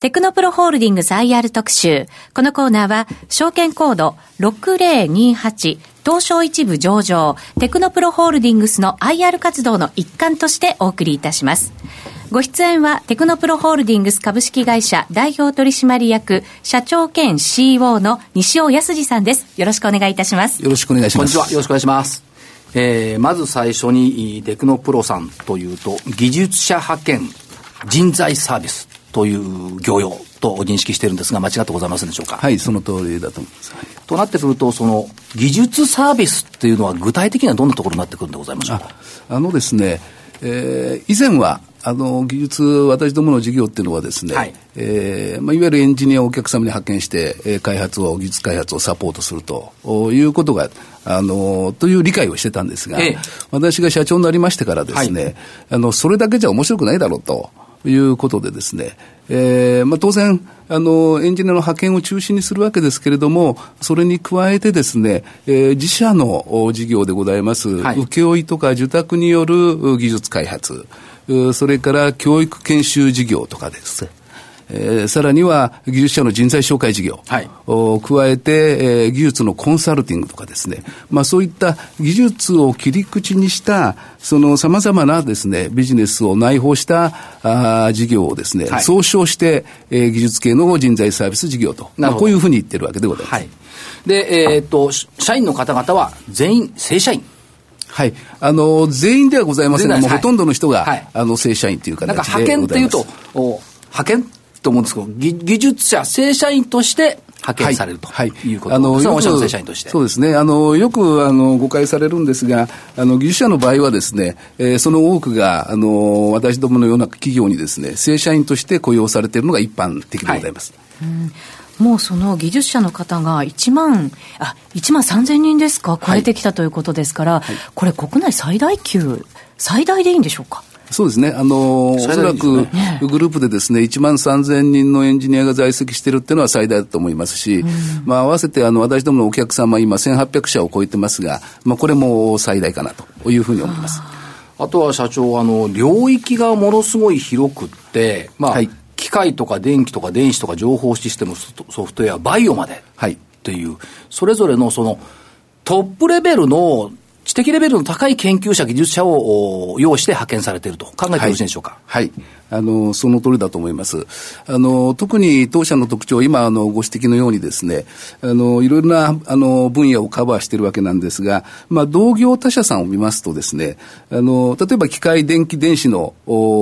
テクノプロホールディングス IR 特集。このコーナーは、証券コード6028東証一部上場、テクノプロホールディングスの IR 活動の一環としてお送りいたします。ご出演は、テクノプロホールディングス株式会社代表取締役、社長兼 CEO の西尾康二さんです。よろしくお願いいたします。よろしくお願いします。こんにちは。よろしくお願いします。えー、まず最初に、テクノプロさんというと、技術者派遣人材サービスという業用と認識しているんですが、間違ってございませんでしょうか？はい、その通りだと思います。はい、となってくると、その技術サービスっていうのは、具体的にはどんなところになってくるんでございましょうか？あのですね、えー、以前は、あの技術、私どもの事業っていうのはですね、はいえーまあ、いわゆるエンジニアをお客様に派遣して、えー、開発を、技術開発をサポートするということが、あのという理解をしてたんですが、ええ、私が社長になりましてからですね、はい、あのそれだけじゃ面白くないだろうと。いうことでですね、えーまあ、当然あの、エンジニアの派遣を中心にするわけですけれども、それに加えてですね、えー、自社の事業でございます、はい、請負とか受託による技術開発、それから教育研修事業とかです。ね、えー、さらには技術者の人材紹介事業。を加えて、えー、技術のコンサルティングとかですね、まあ、そういった技術を切り口にした、その様々なですね、ビジネスを内包したあ事業をですね、はい、総称して、えー、技術系の人材サービス事業と、まあ、こういうふうに言ってるわけでございます。はい、で、えー、っと、社員の方々は全員正社員。はい。あの、全員ではございませんが、もうほとんどの人が、はい、あの、正社員という形でなんか派遣っていうと、お派遣と思うんですけど、技技術者、正社員として派遣されると、はい、い。うこと。あのよく正社員として。そうですね。あのよくあの誤解されるんですがあの技術者の場合はですね、えー、その多くがあの私どものような企業にですね正社員として雇用されているのが一般的でございます。はい。うん。もうその技術者の方が1万、あ、1万3000人ですか、超えてきたということですから、はい、これ国内最大級、最大でいいんでしょうか？そうですね。あの、ね、おそらくグループでですね、1万3000人のエンジニアが在籍してるっていうのは最大だと思いますし、うん、まあ合わせてあの私どものお客様今1800社を超えてますが、まあこれも最大かなというふうに思います。あとは社長、あの、領域がものすごい広くって、まあ、はい、機械とか電気とか電子とか情報システム、ソフトウェア、バイオまで。はい。っていう、それぞれのその、トップレベルの知的レベルの高い研究者、技術者を要して派遣されていると。考えてよろしいでしょうか？はい、はい。あの、その通りだと思います。あの、特に当社の特徴、今、あの、ご指摘のようにですね、あの、いろいろな、あの、分野をカバーしているわけなんですが、まあ、同業他社さんを見ますとですね、あの、例えば機械、電気、電子の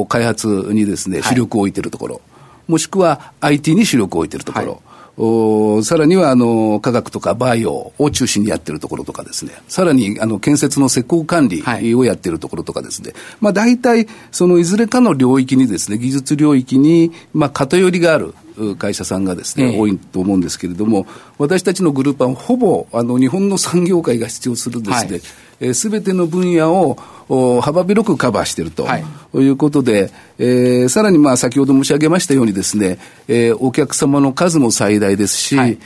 開発にですね、主力を置いているところ、はい、もしくは IT に主力を置いているところ、はいおさらにはあの科学とかバイオを中心にやってるところとかですね、さらにあの建設の施工管理をやってるところとかですね、はい、まあ大体そのいずれかの領域にですね、技術領域にまあ偏りがある。会社さんがですね、え多いと思うんですけれども、私たちのグループはほぼあの日本の産業界が必要するですね、す、はい、べ、ての分野を幅広くカバーしているとい。うことで、はい、えー、さらにまあ先ほど申し上げましたようにですね、えー、お客様の数も最大ですし、はい。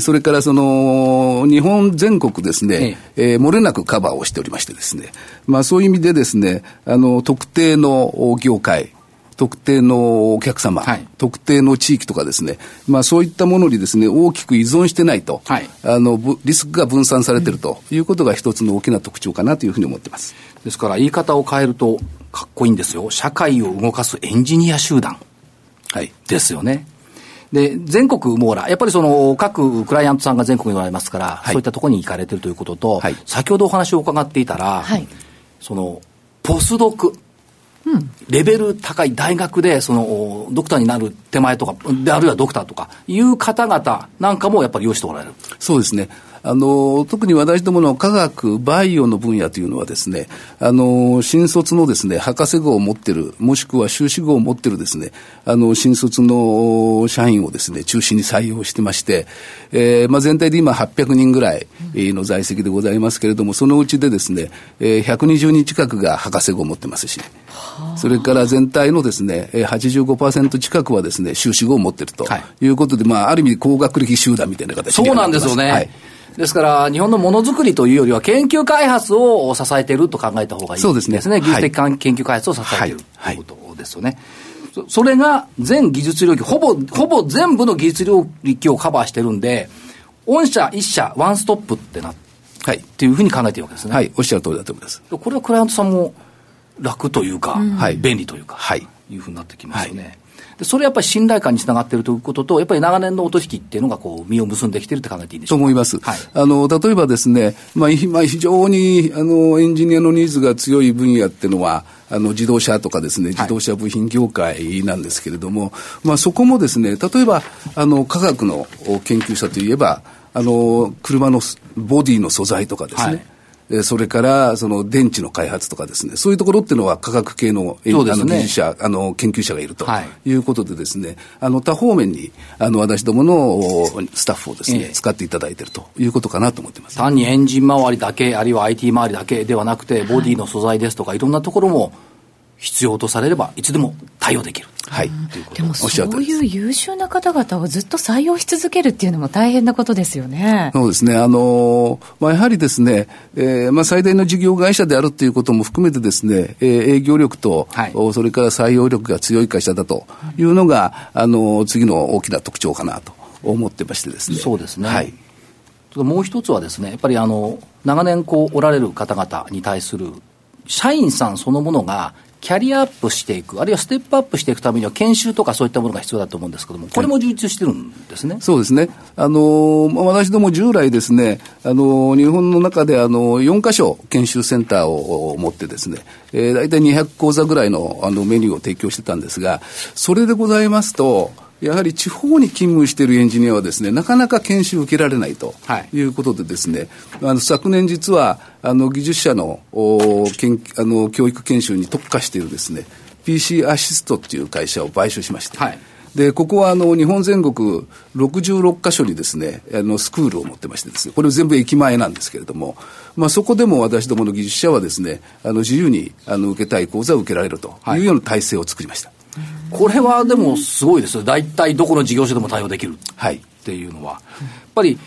それからその、日本全国ですね、ええ。ー、漏れなくカバーをしておりましてですね、まあそういう意味でですね、あの、特定の業界、特定のお客様、はい、特定の地域とかですね、まあそういったものにですね、大きく依存してないと、はい、あの、リスクが分散されているということが一つの大きな特徴かなというふうに思っています。ですから言い方を変えるとかっこいいんですよ。社会を動かすエンジニア集団。はい。ですよね。で、全国網羅、やっぱりその各クライアントさんが全国におられますから、はい、そういったところに行かれてるということと、はい、先ほどお話を伺っていたら、はい、その、ポスドク、うん、レベル高い大学で、その、ドクターになる手前とか、であるいはドクターとかいう方々なんかもやっぱり用意しておられる。そうですね。あの、特に私どもの科学、バイオの分野というのはですね、あの、新卒のですね、博士号を持ってる、もしくは修士号を持ってるですね、あの、新卒の社員をですね、中心に採用してまして、えー、まあ全体で今800人ぐらいの在籍でございますけれども、そのうちでですね、えー、120人近くが博士号を持ってますし、それから全体のですね、85%近くはですね、修士号を持ってるとい。うことで、はい、まあ、ある意味高学歴集団みたいな形でそうなんですよね。はいですから、日本のものづくりというよりは、研究開発を支えていると考えた方がいいですね。そうですね。技術的、はい、研究開発を支えている、はい、ということですよね。それが全技術領域、ほぼ、ほぼ全部の技術領域をカバーしてるんで、御社、一社、ワンストップってな、はい。っていうふうに考えているわけですね。はい、おっしゃる通りだと思います。これはクライアントさんも楽というか、はい、便利というか、はい。いうふうになってきますよね。はいでそれやっぱり信頼感につながっているということと、やっぱり長年のお取引っていうのがこう実を結んできてるって考えていいでしょうと思います。はい、あの例えばですね、まあ、今 非常にあのエンジニアのニーズが強い分野っていうのは、あの自動車とかですね、自動車部品業界なんですけれども、はい、まあそこもですね、例えばあの科学の研究者といえば、あの車のボディの素材とかですね、はいそれからその電池の開発とかですね、そういうところっていうのは科学系の,、ね、あの技術者、あの研究者がいるとい。うことでですね、あの多方面にあの私どものスタッフをですね、ええ、使っていただいているということかなと思ってます。単にエンジン周りだけ、あるいは IT 周りだけではなくて、ボディの素材ですとか、いろんなところも必要とされれば、いつでも対応できる。はい。でもそういう優秀な方々をずっと採用し続けるっていうのも大変なことですよね。そうですね。あの、まあ、やはりですね、えー、まあ、最大の事業会社であるっていうことも含めてですね、えー、営業力と、はい、それから採用力が強い会社だというのが、あの、次の大きな特徴かなと思ってましてですね。そうですね。はい。もう一つはですね、やっぱりあの、長年こうおられる方々に対する社員さんそのものがキャリアアップしていく、あるいはステップアップしていくためには、研修とかそういったものが必要だと思うんですけども、これも充実してるんですね、はい、そうですね、あの私ども従来ですね、あの日本の中であの4箇所研修センターを持ってですね、えー、大体200講座ぐらいのあのメニューを提供してたんですが、それでございますと、やはり地方に勤務しているエンジニアはですね、なかなか研修を受けられないとい。うことでですね、はい、あの昨年実は、あの技術者のおけんあの教育研修に特化しているですね、PC アシストっていう会社を買収しまして、はい、で、ここはあの日本全国66カ所にですね、あのスクールを持ってましてですね、これ全部駅前なんですけれども、まあそこでも私どもの技術者はですね、あの自由にあの受けたい講座を受けられるというような体制を作りました。はいこれはでもすごいですよ、大体どこの事業所でも対応できるっていうのは、やっぱり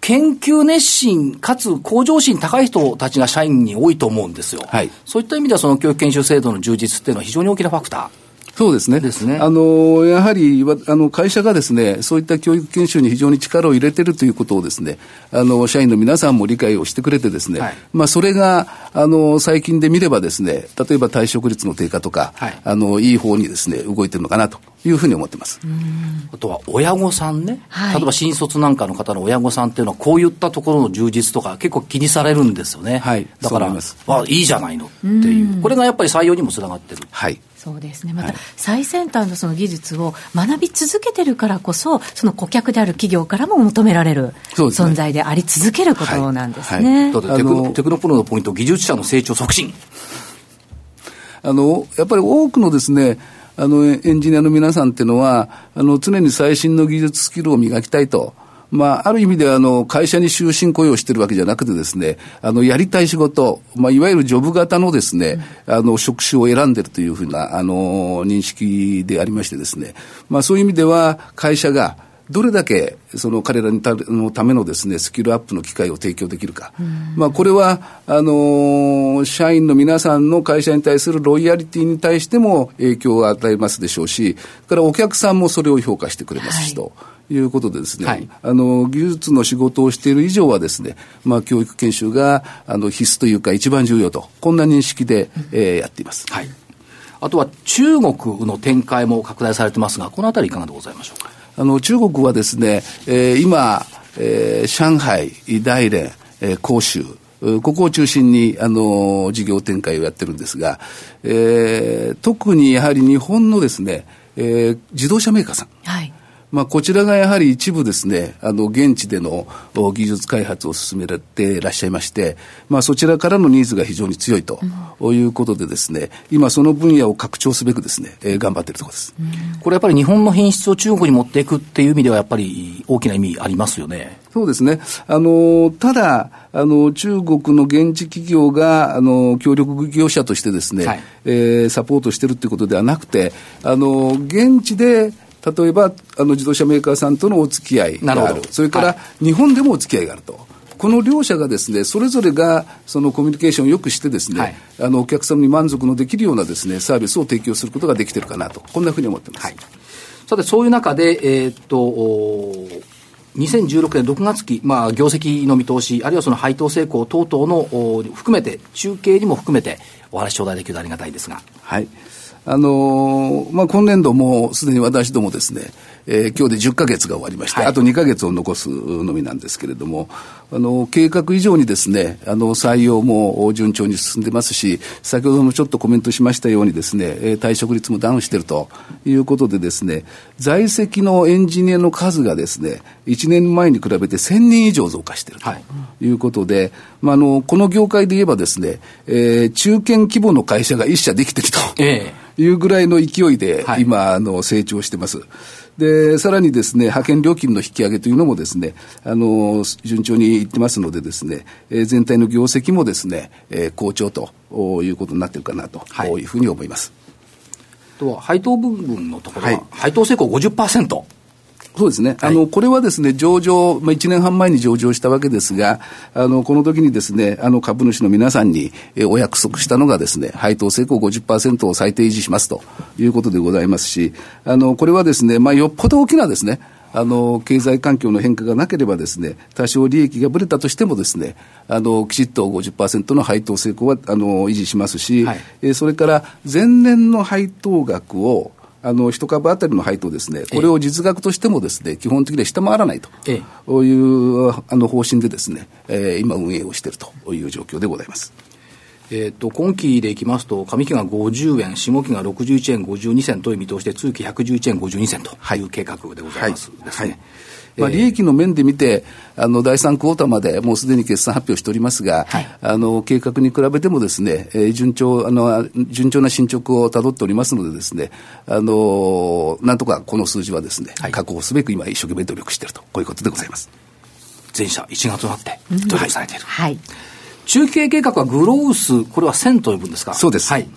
研究熱心かつ向上心高い人たちが社員に多いと思うんですよ、はい、そういった意味では、その教育研修制度の充実っていうのは非常に大きなファクター。そうですね。ですね。あの、やはり、あの、会社がですね、そういった教育研修に非常に力を入れてるということをですね、あの、社員の皆さんも理解をしてくれてですね、はい、まあ、それが、あの、最近で見ればですね、例えば退職率の低下とか、はい、あの、いい方にですね、動いてるのかなというふうに思ってます。あとは、親御さんね、はい、例えば新卒なんかの方の親御さんっていうのは、こういったところの充実とか、結構気にされるんですよね。はい。だから、あ、いいじゃないのっていう。これがやっぱり採用にもつながってる。はい。そうですね。また、最先端のその技術を学び続けてるからこそその顧客である企業からも求められる存在であり続けることなんですね。だってテクテクノプロのポイント技術者の成長促進。あのやっぱり多くのですねあのエンジニアの皆さんっていうのはあの常に最新の技術スキルを磨きたいと。まあ、ある意味では、あの、会社に終身雇用してるわけじゃなくてですね、あの、やりたい仕事、まあ、いわゆるジョブ型のですね、あの、職種を選んでるというふうな、あの、認識でありましてですね、まあ、そういう意味では、会社が、どれだけその彼らのためのですね、スキルアップの機会を提供できるか。まあこれは、あの社員の皆さんの会社に対するロイヤリティに対しても影響を与えますでしょうし、からお客さんもそれを評価してくれますしと。はいいうことでですね、はい、あの、技術の仕事をしている以上はですね、まあ、教育研修が、あの、必須というか一番重要と、こんな認識で、えー、やっています。はい。あとは中国の展開も拡大されてますが、このあたりいかがでございましょうか？あの、中国はですね、えー、今、えー、上海、大連、えー、広州、ここを中心に、あの、事業展開をやってるんですが、えー、特にやはり日本のですね、えー、自動車メーカーさん。はい。まあ、こちらがやはり一部ですね、あの、現地での技術開発を進めていらっしゃいまして、まあ、そちらからのニーズが非常に強いということでですね、今その分野を拡張すべくですね、えー、頑張っているところです。これやっぱり日本の品質を中国に持っていくっていう意味ではやっぱり大きな意味ありますよね。そうですね。あの、ただ、あの、中国の現地企業が、あの、協力業者としてですね、はい、えー、サポートしてるっていうことではなくて、あの、現地で、例えばあの自動車メーカーさんとのお付き合いがある、それから日本でもお付き合いがあると。この両者がですね、それぞれがそのコミュニケーションをよくしてですね、はい、あのお客様に満足のできるようなですね、サービスを提供することができてるかなと、こんなふうに思ってます。はい、さて、そういう中で、えー、っと、2016年6月期、まあ、業績の見通し、あるいはその配当成功等々の含めて、中継にも含めて、お話頂戴できるとありがたいですが。はい。あの、まあ、今年度もすでに私どもですね、えー、今日で10か月が終わりまして、はい、あと2か月を残すのみなんですけれども、あの、計画以上にですね、あの、採用も順調に進んでますし、先ほどもちょっとコメントしましたようにですね、退職率もダウンしているということでですね、在籍のエンジニアの数がですね、1年前に比べて1000人以上増加しているということで、はい、まあ、あの、この業界で言えばですね、えー、中堅規模の会社が一社できていると。いうぐらいの勢いで、今、あの、成長してます。で、さらにですね、派遣料金の引き上げというのもですね、あの、順調にいってますのでですね、えー、全体の業績もですね、えー、好調ということになってるかなというふうに思います。とは、配当部分のところは、はい、配当成功50%。そうですね、はい、あのこれはですね上場、まあ、1年半前に上場したわけですが、あのこの時にですねあの株主の皆さんに、えお約束したのがですね、配当成功50%を最低維持しますということでございますし、あのこれはですね、まあ、よっぽど大きなですね、あの経済環境の変化がなければですね、多少利益がぶれたとしてもですね、あのきちっと50%の配当成功はあの維持しますし、はい、えそれから前年の配当額をあの一株当たりの配当ですね、これを実額としてもですね、基本的には下回らないと。いうあの方針でですね、えー、今運営をしているという状況でございます。えーと、今期でいきますと、上期が50円、下期が61円52銭という見通しで、通期111円52銭とい。う計画でございますですね。はい。はいまあ、利益の面で見て、あの第3クォーターまでもうすでに決算発表しておりますが、はい、あの計画に比べてもですね、えー、順調あの順調な進捗をたどっておりますのでですね、あのなんとかこの数字はですね、はい、確保すべく今一生懸命努力しているとこういうことでございます。全社1月となって努力されている。はい、中期計画はグロース、これは1000と呼ぶんですか？そうです。はい。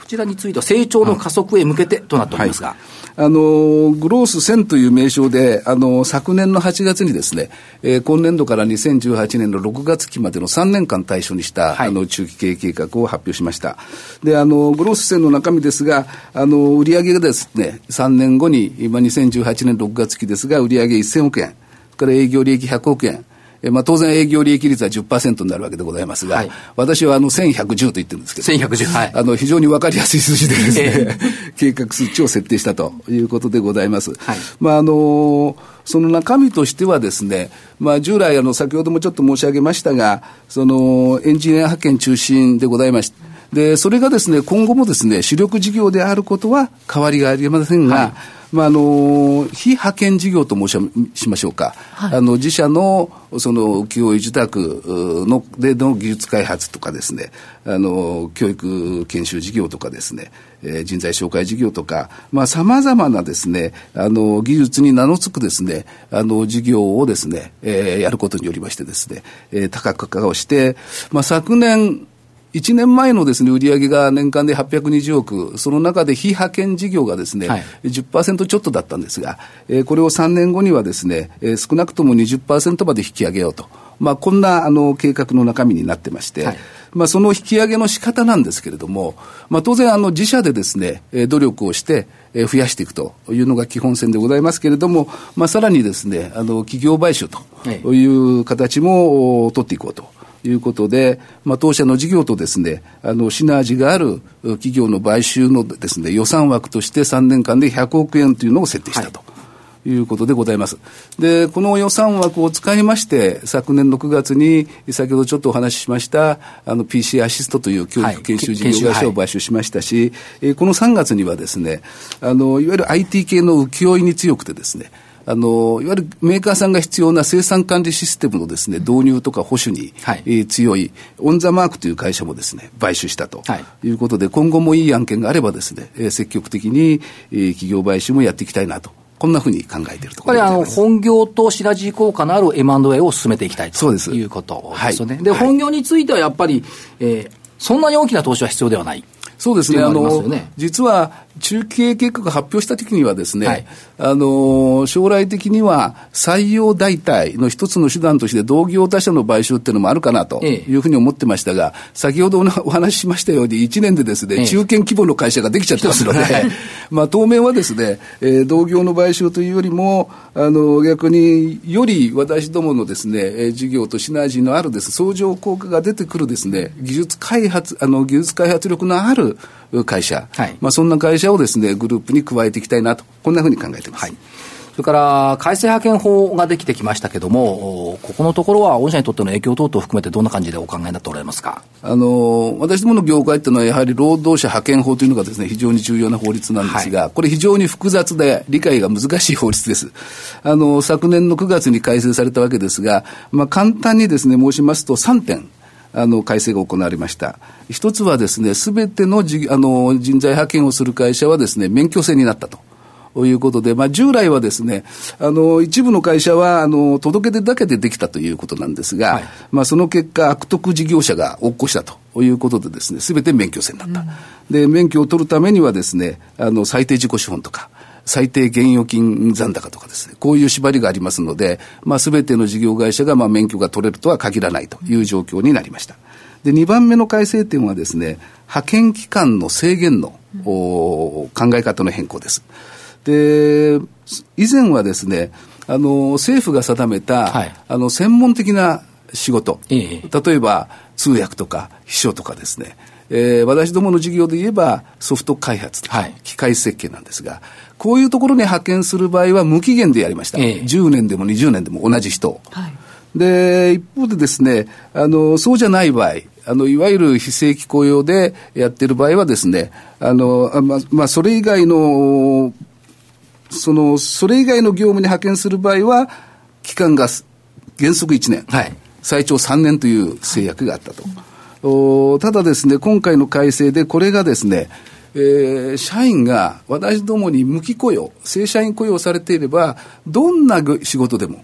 こちらについては成長の加速へ向けてとなっておりますが。はいあの、グロース1000という名称で、あの、昨年の8月にですね、えー、今年度から2018年の6月期までの3年間対象にした、はい、あの、中期経営計画を発表しました。で、あの、グロース1000の中身ですが、あの、売上がですね、3年後に、今2018年6月期ですが、売上1000億円、から営業利益100億円、えまあ、当然営業利益率は10%になるわけでございますが、はい、私はあの1110と言ってるんですけど、1110、はい、あの非常に分かりやすい数字でですね、えー、計画数値を設定したということでございます。はい、まああのその中身としてはですね、まあ、従来あの、先ほどもちょっと申し上げましたが、そのエンジニア派遣中心でございまして、で、それがですね、今後もですね、主力事業であることは変わりがありませんが、はいまあ、あの非派遣事業と申しましょうか、はい、あの自社のその浮世絵受託のでの技術開発とかですね、あの教育研修事業とかですね、えー、人材紹介事業とか、まあ、まなですね、あの技術に名の付くですね、あの事業をですね、えー、やることによりましてですね、えー、多角化をして、まあ、昨年、1年前のですね、売上が年間で820億、その中で非派遣事業がですね、はい、10%ちょっとだったんですが、えー、これを3年後にはですね、えー、少なくとも20%まで引き上げようと。まあ、こんなあの計画の中身になってまして、はい、まあ、その引き上げの仕方なんですけれども、まあ、当然あの自社でですね、努力をして、増やしていくというのが基本線でございますけれども、まあ、さらにですね、あの企業買収という形も取っていこうと。いうことで、まあ、当社の事業とですね、あの、シナジーがある企業の買収のですね、予算枠として3年間で100億円というのを設定したと。はいいうことでございます。で、この予算枠を使いまして、昨年6月に、先ほどちょっとお話ししました、あの、PC アシストという教育研修事業会社を買収しましたし、はい、この3月にはですね、あの、いわゆる IT 系の請負に強くてですね、あの、いわゆるメーカーさんが必要な生産管理システムのですね、導入とか保守に、はい、えー、強い、オンザマークという会社もですね、買収したとい。うことで、はい、今後もいい案件があればですね、えー、積極的に、えー、企業買収もやっていきたいなと。こんなふうに考えているところであの本業とシナジー効果のある M&A を進めていきたいということですよね。で、はい、本業についてはやっぱり、えー、そんなに大きな投資は必要ではない。そうですね、あの、実は中継計画発表したときにはですね、はい、あの、将来的には採用代替の一つの手段として同業他社の買収っていうのもあるかなというふうに思ってましたが、ええ、先ほど お話ししましたように、1年でですね、え、中堅規模の会社ができちゃってますので、まあ当面はですね、えー、同業の買収というよりも、あの、逆により私どものですね、事業とシナジーのあるです、相乗効果が出てくるですね、技術開発、あの、技術開発力のある会社、はい、まあそんな会社をですね、グループに加えていきたいなと、こんなふうに考えています。はいそれから改正派遣法ができてきましたけれども、ここのところは御社にとっての影響等々を含めて、どんな感じでお考えになっておられますか？あの私どもの業界っていうのは、やはり労働者派遣法というのがです、ね、非常に重要な法律なんですが、はい、これ、非常に複雑で理解が難しい法律です。あの昨年の9月に改正されたわけですが、まあ、簡単にですね申しますと、3点。あの改正が行われました。一つはですね、すべてのじあの人材派遣をする会社はですね、免許制になったと。ということで、まあ、従来はですね、あの、一部の会社は、あの、届け出だけでできたということなんですが、はい、まあ、その結果、悪徳事業者が起こしたということでですね、すべて免許制になった。うん、で、免許を取るためにはですね、あの、最低自己資本とか、最低現預金残高とかですね、こういう縛りがありますので、まあ、すべての事業会社が、まあ、免許が取れるとは限らないという状況になりました。で、2番目の改正点はですね、派遣期間の制限の、うん、考え方の変更です。で、以前はですね、あの、政府が定めた、はい、あの、専門的な仕事、ええ、例えば通訳とか秘書とかですね、えー、私どもの事業で言えばソフト開発とか、はい、機械設計なんですが、こういうところに派遣する場合は無期限でやりました。ええ、10年でも20年でも同じ人。はい、で、一方でですね、あの、そうじゃない場合、あの、いわゆる非正規雇用でやってる場合はですね、あの、ま、まあ、それ以外のその、それ以外の業務に派遣する場合は、期間が原則1年、はい、最長3年という制約があったと。おただですね、今回の改正でこれがですね、えー、社員が私どもに無期雇用、正社員雇用されていれば、どんな仕事でも、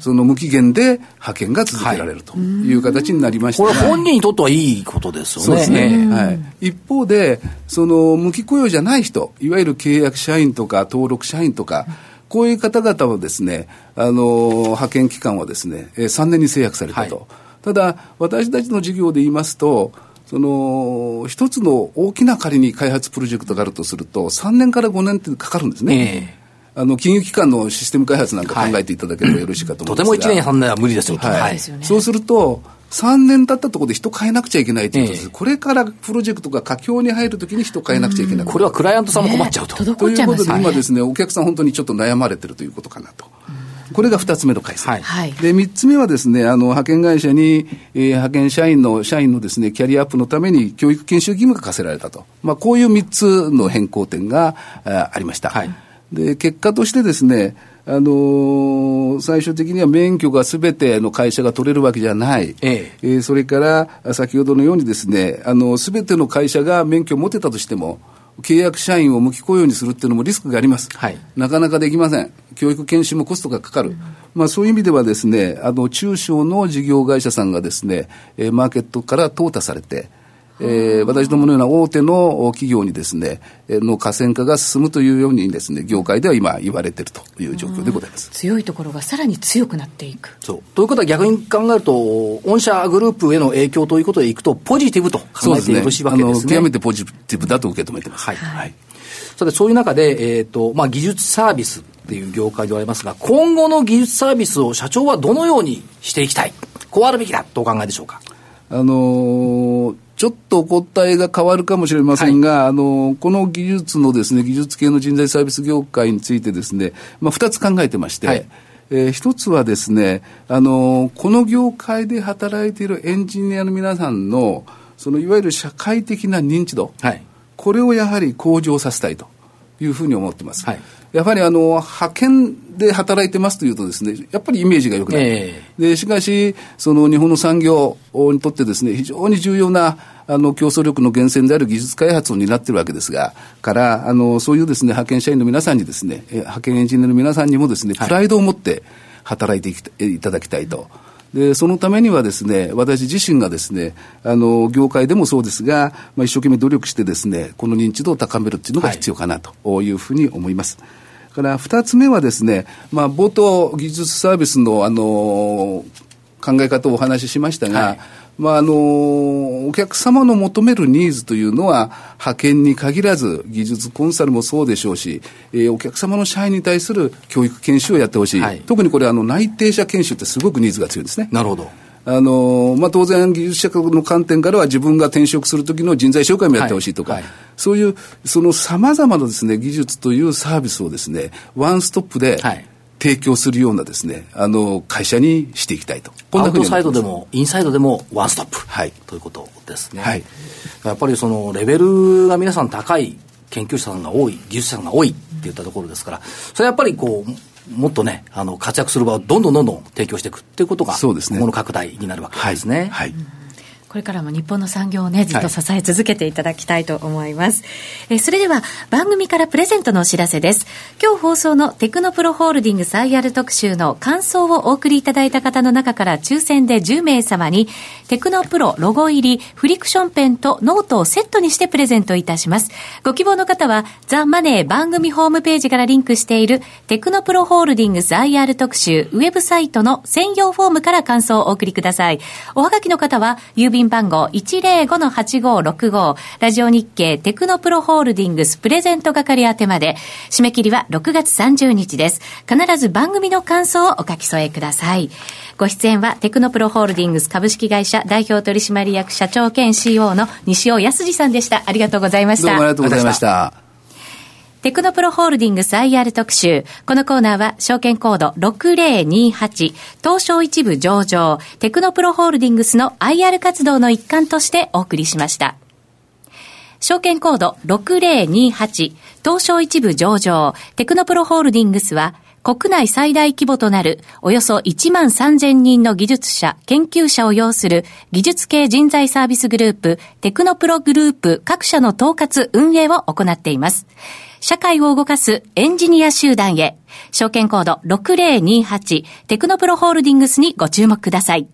その無期限で派遣が続けられるとい。う形になりました、はい、これ、本人にとってはいいことですよね。そうですね。はい、一方で、その無期雇用じゃない人、いわゆる契約社員とか登録社員とか、こういう方々はですね、あの、派遣期間はですね、3年に制約されたと。はい、ただ、私たちの事業で言いますと、その、一つの大きな仮に開発プロジェクトがあるとすると、3年から5年ってかかるんですね。えーあの金融機関のシステム開発なんか考えていただければよろしいかと思いますが、はい、とても1年3年は無理ですよ、はい、そうすると、3年経ったところで人変えなくちゃいけないということです、えこれからプロジェクトが佳境に入るときに人変えなくちゃいけない、これはクライアントさんも困っちゃうと。ね、ということで、今ですね、お客さん本当にちょっと悩まれてるということかなと。これが2つ目の改正。はい、で、3つ目はですね、あの、派遣会社に、えー、派遣社員の、社員のですね、キャリアアップのために教育研修義務が課せられたと。まあ、こういう3つの変更点があありました。はいで、結果としてですね、あのー、最終的には免許がすべての会社が取れるわけじゃない、えええー、それから先ほどのようにですね、あの、すべての会社が免許を持てたとしても、契約社員を無期雇用にするっていうのもリスクがあります。はい、なかなかできません。教育研修もコストがかかる。うん、まあそういう意味ではですね、あの、中小の事業会社さんがですね、えー、マーケットから淘汰されて、えー、私どものような大手の企業にですね、の河川化が進むというようにですね、業界では今言われているという状況でございます。強いところがさらに強くなっていく。そう。ということは逆に考えると、御社グループへの影響ということでいくと、ポジティブと考えてよろしいわけですね。すね極めてポジティブだと受け止めてます。はい。はい。さて、そういう中で、えっ、ー、と、まあ、技術サービスっていう業界でありますが、今後の技術サービスを社長はどのようにしていきたい、こうあるべきだとお考えでしょうか？あのーちょっとお答えが変わるかもしれませんが、はい、あの、この技術のですね、技術系の人材サービス業界についてですね、まあ、二つ考えてまして、はい、えー、一つはですね、あの、この業界で働いているエンジニアの皆さんの、そのいわゆる社会的な認知度、はい、これをやはり向上させたいというふうに思ってます。はいやはりあの派遣で働いてますというとですね、やっぱりイメージが良くない。えー、でしかし、その日本の産業にとってですね、非常に重要なあの競争力の源泉である技術開発を担っているわけですが、からあのそういうですね派遣社員の皆さんにですね、派遣エンジニアの皆さんにもですね、プライドを持って働いていただきたいと。で、そのためにはですね、私自身がですね、あの、業界でもそうですが、まあ、一生懸命努力してですね、この認知度を高めるっていうのが必要かなというふうに思います。から二つ目はですね、まあ、冒頭、技術サービスの、あの、考え方をお話ししましたが、はいまあ、あの、お客様の求めるニーズというのは、派遣に限らず、技術コンサルもそうでしょうし、えー、お客様の社員に対する教育研修をやってほしい。はい、特にこれ、あの、内定者研修ってすごくニーズが強いんですね。なるほど。あのまあ、当然、技術者の観点からは自分が転職するときの人材紹介もやってほしいとか、はいはい、そういう、そのさまざまなですね、技術というサービスをですね、ワンストップで、はい提供するようなですね、あの、会社にしていきたいと。こんなアウトサイドでも、インサイドでもワンストップ。はい。ということですね。はい。やっぱりその、レベルが皆さん高い研究者さんが多い、技術者さんが多いっていったところですから、それやっぱりこう、もっとね、あの、活躍する場をどんどんどんどん提供していくっていうことが、そうですね。この拡大になるわけですね。はい。はいこれからも日本の産業をね、ずっと支え続けていただきたいと思います。はい、えそれでは、番組からプレゼントのお知らせです。今日放送のテクノプロホールディングス IR 特集の感想をお送りいただいた方の中から抽選で10名様に、テクノプロロゴ入りフリクションペンとノートをセットにしてプレゼントいたします。ご希望の方は、ザ・マネー番組ホームページからリンクしているテクノプロホールディングス IR 特集ウェブサイトの専用フォームから感想をお送りください。おはがきの方は、郵便番号105-8565ラジオ日経テクノプロホールディングスプレゼント係宛てまで締め切りは6月30日です。必ず番組の感想をお書き添えください。ご出演はテクノプロホールディングス株式会社代表取締役社長兼 CO の西尾康二さんでした。ありがとうございました。どうもありがとうございました。テクノプロホールディングス IR 特集。このコーナーは証券コード6028東証一部上場テクノプロホールディングスの IR 活動の一環としてお送りしました。証券コード6028東証一部上場テクノプロホールディングスは国内最大規模となるおよそ1万3000人の技術者、研究者を要する技術系人材サービスグループテクノプログループ各社の統括運営を行っています。社会を動かすエンジニア集団へ、証券コード6028テクノプロホールディングスにご注目ください。